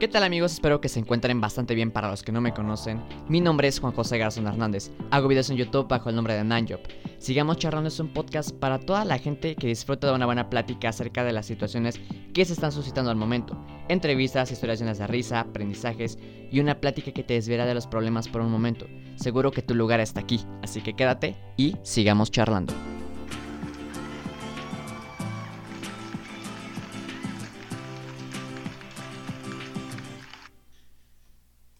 ¿Qué tal amigos? Espero que se encuentren bastante bien para los que no me conocen. Mi nombre es Juan José Garzón Hernández. Hago videos en YouTube bajo el nombre de Nanjob. Sigamos charlando es un podcast para toda la gente que disfruta de una buena plática acerca de las situaciones que se están suscitando al momento. Entrevistas, historias llenas de risa, aprendizajes y una plática que te desviará de los problemas por un momento. Seguro que tu lugar está aquí, así que quédate y sigamos charlando.